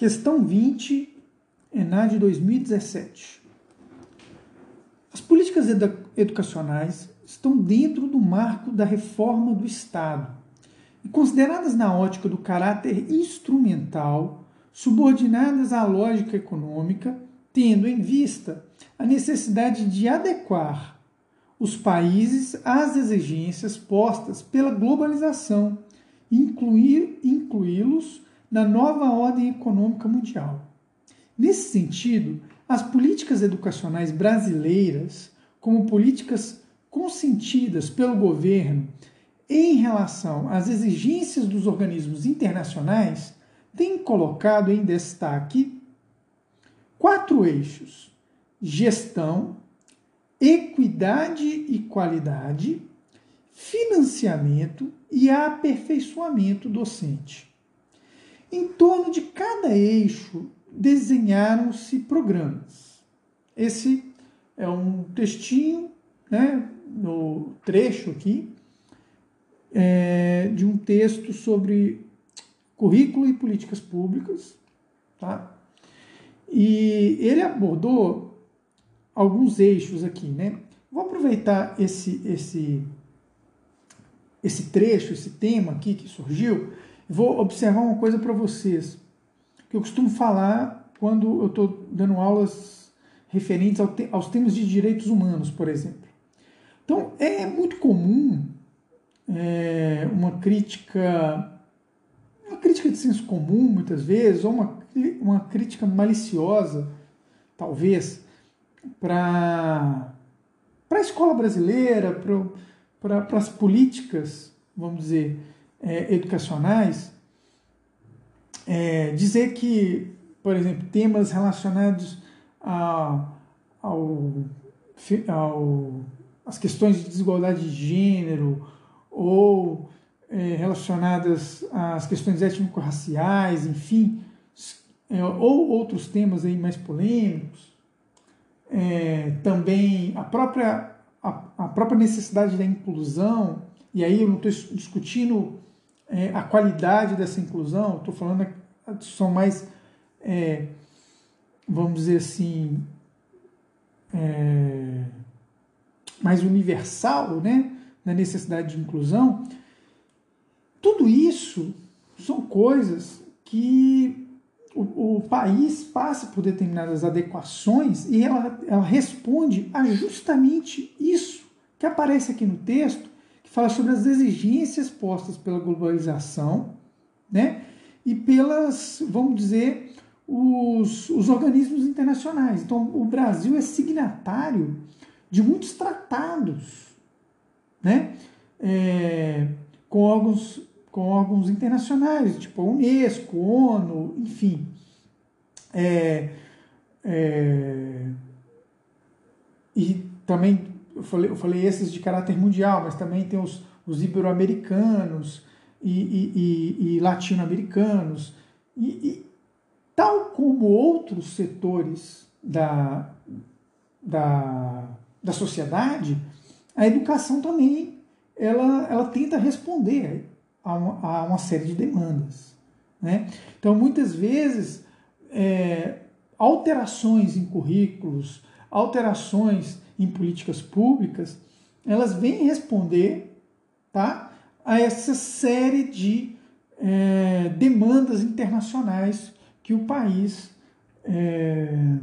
Questão 20, ENAD 2017. As políticas edu educacionais estão dentro do marco da reforma do Estado e consideradas na ótica do caráter instrumental, subordinadas à lógica econômica, tendo em vista a necessidade de adequar os países às exigências postas pela globalização incluí-los na nova ordem econômica mundial. Nesse sentido, as políticas educacionais brasileiras, como políticas consentidas pelo governo em relação às exigências dos organismos internacionais, têm colocado em destaque quatro eixos: gestão, equidade e qualidade, financiamento e aperfeiçoamento docente. Em torno de cada eixo desenharam-se programas. Esse é um textinho, né, no trecho aqui, é, de um texto sobre currículo e políticas públicas, tá? E ele abordou alguns eixos aqui, né? Vou aproveitar esse esse esse trecho, esse tema aqui que surgiu, vou observar uma coisa para vocês que eu costumo falar quando eu estou dando aulas referentes aos temas de direitos humanos, por exemplo. Então, é muito comum é, uma crítica, uma crítica de senso comum, muitas vezes, ou uma, uma crítica maliciosa, talvez, para a escola brasileira, para as políticas, vamos dizer, é, educacionais, é, dizer que, por exemplo, temas relacionados a, ao, ao, as questões de desigualdade de gênero ou é, relacionadas às questões étnico-raciais, enfim, é, ou outros temas aí mais polêmicos, é, também a própria, a, a, própria necessidade da inclusão, e aí eu não estou discutindo é, a qualidade dessa inclusão, estou falando a discussão mais, é, vamos dizer assim, é, mais universal, né? da necessidade de inclusão, tudo isso são coisas que o, o, país passa por determinadas adequações e ela, ela responde a justamente isso que aparece aqui no texto, fala sobre as exigências postas pela globalização, né? E pelas, vamos dizer, os, os organismos internacionais. Então, o Brasil é signatário de muitos tratados né? É, com, órgãos, com órgãos internacionais, tipo a Unesco, ONU, enfim. É, é, e também, eu falei, eu falei esses de caráter mundial, mas também tem os, os ibero-americanos e, e, e, e latino-americanos. E, tal como outros setores da, da, da sociedade, a educação também ela, ela tenta responder a uma, a uma série de demandas. Né? Então, muitas vezes, é, alterações em currículos, alterações em políticas públicas, elas vêm responder tá, a essa série de é, demandas internacionais que o país é,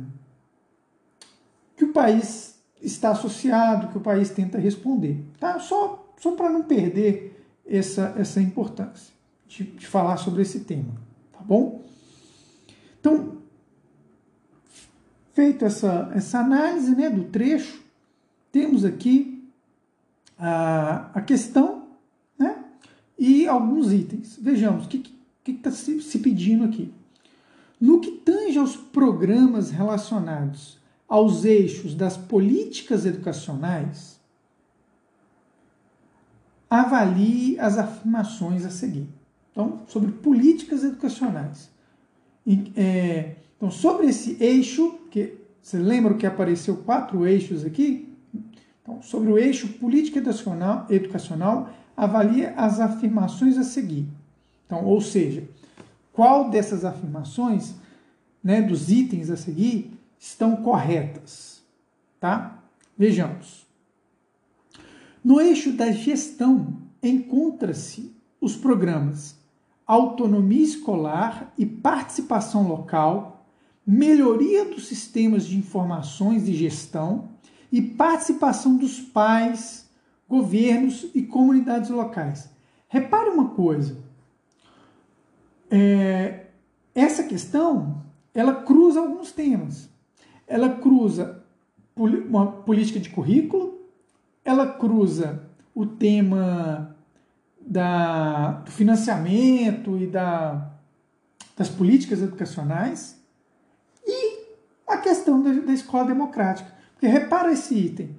que o país está associado, que o país tenta responder. Tá? Só, só para não perder essa, essa importância de, de falar sobre esse tema. Tá bom? Então, feito essa, essa análise né, do trecho, temos aqui a, a questão né, e alguns itens. Vejamos o que está se, se pedindo aqui. No que tange aos programas relacionados aos eixos das políticas educacionais, avalie as afirmações a seguir. Então, sobre políticas educacionais. É, então, sobre esse eixo, que você lembra que apareceu quatro eixos aqui? Então, sobre o eixo política educacional, educacional, avalie as afirmações a seguir. Então, ou seja, qual dessas afirmações né, dos itens a seguir estão corretas, tá? Vejamos. No eixo da gestão encontra-se os programas autonomia escolar e participação local, melhoria dos sistemas de informações e gestão e participação dos pais, governos e comunidades locais. Repare uma coisa, é, essa questão ela cruza alguns temas. Ela cruza uma política de currículo, ela cruza o tema da, do financiamento e da, das políticas educacionais e a questão da, da escola democrática. Porque repara esse item.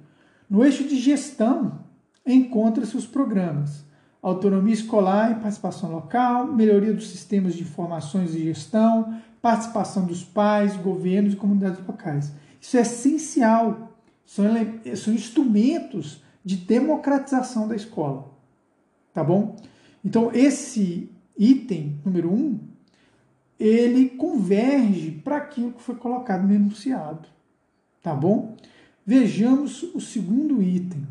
No eixo de gestão encontra-se os programas autonomia escolar e participação local, melhoria dos sistemas de informações e gestão, participação dos pais, governos e comunidades locais. Isso é essencial, são, são instrumentos de democratização da escola. Tá bom? Então, esse item número um, ele converge para aquilo que foi colocado no enunciado. Tá bom? Vejamos o segundo item.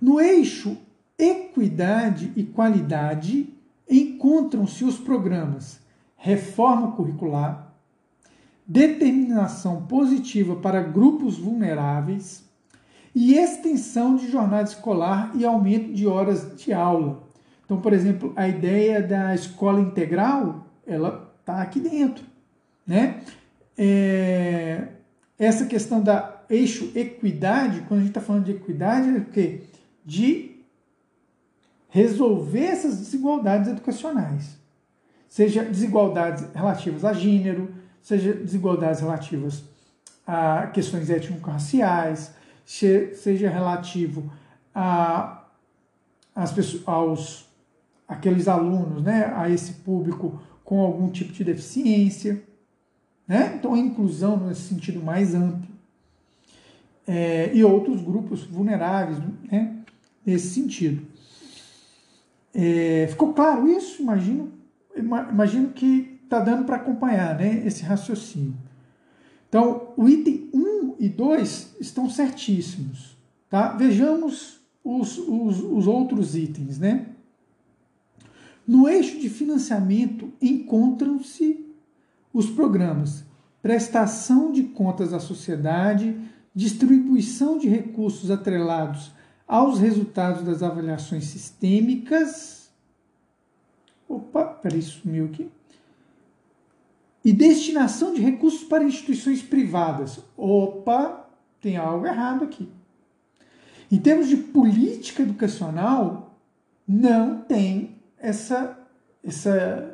No eixo equidade e qualidade encontram-se os programas reforma curricular, determinação positiva para grupos vulneráveis e extensão de jornada escolar e aumento de horas de aula. Então, por exemplo, a ideia da escola integral, ela está aqui dentro, né? É, essa questão da eixo equidade, quando a gente está falando de equidade, é o quê? De resolver essas desigualdades educacionais seja desigualdades relativas a gênero, seja desigualdades relativas a questões étnico-raciais, seja relativo a, as pessoas, aos aqueles alunos, né, a esse público com algum tipo de deficiência, né? Então a inclusão nesse sentido mais amplo é, e outros grupos vulneráveis, né, nesse sentido. É, ficou claro isso? Imagino imagino que está dando para acompanhar né, esse raciocínio. Então, o item 1 e 2 estão certíssimos. Tá? Vejamos os, os, os outros itens. Né? No eixo de financiamento encontram-se os programas prestação de contas à sociedade, distribuição de recursos atrelados aos resultados das avaliações sistêmicas Opa, peraí, sumiu aqui. E destinação de recursos para instituições privadas. Opa, tem algo errado aqui. Em termos de política educacional, não tem essa, essa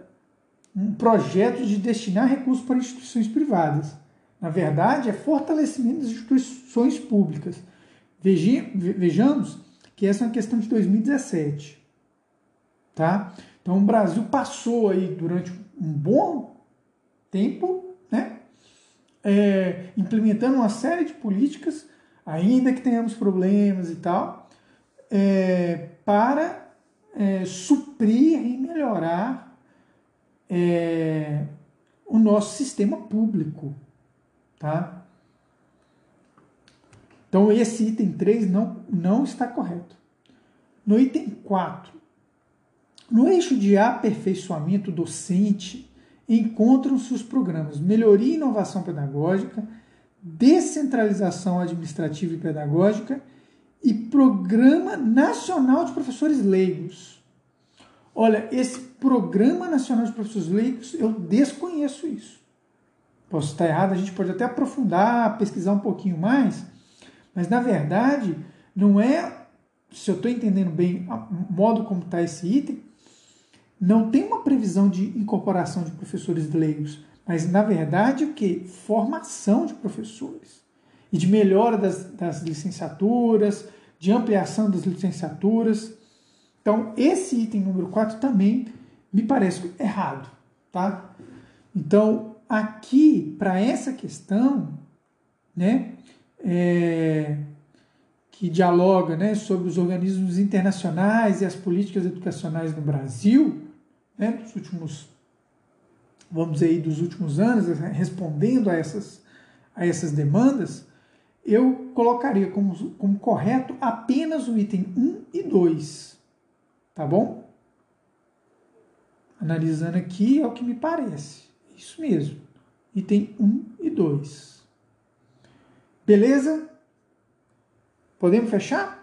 um projeto de destinar recursos para instituições privadas. Na verdade, é fortalecimento das instituições públicas. Vejamos que essa é uma questão de 2017. Tá? Então o Brasil passou aí durante um bom tempo, né, é, implementando uma série de políticas, ainda que tenhamos problemas e tal, é, para é, suprir e melhorar é, o nosso sistema público, tá? Então esse item 3 não, não está correto. No item 4, no eixo de aperfeiçoamento docente, encontram-se os programas Melhoria e Inovação Pedagógica, Descentralização Administrativa e Pedagógica e Programa Nacional de Professores Leigos. Olha, esse Programa Nacional de Professores Leigos, eu desconheço isso. Posso estar errado, a gente pode até aprofundar, pesquisar um pouquinho mais, mas na verdade, não é, se eu estou entendendo bem o modo como está esse item, não tem uma previsão de incorporação de professores leigos, mas na verdade o que? Formação de professores e de melhora das, das licenciaturas, de ampliação das licenciaturas. Então, esse item número 4 também me parece errado, tá? Então, aqui, para essa questão, né, é, que dialoga né, sobre os organismos internacionais e as políticas educacionais no Brasil, né, dos últimos vamos dizer aí, dos últimos anos, respondendo a essas, a essas demandas, eu colocaria como, como correto apenas o item 1 e 2. Tá bom? Analisando aqui é o que me parece. Isso mesmo. Item 1 e 2. Beleza? Podemos fechar?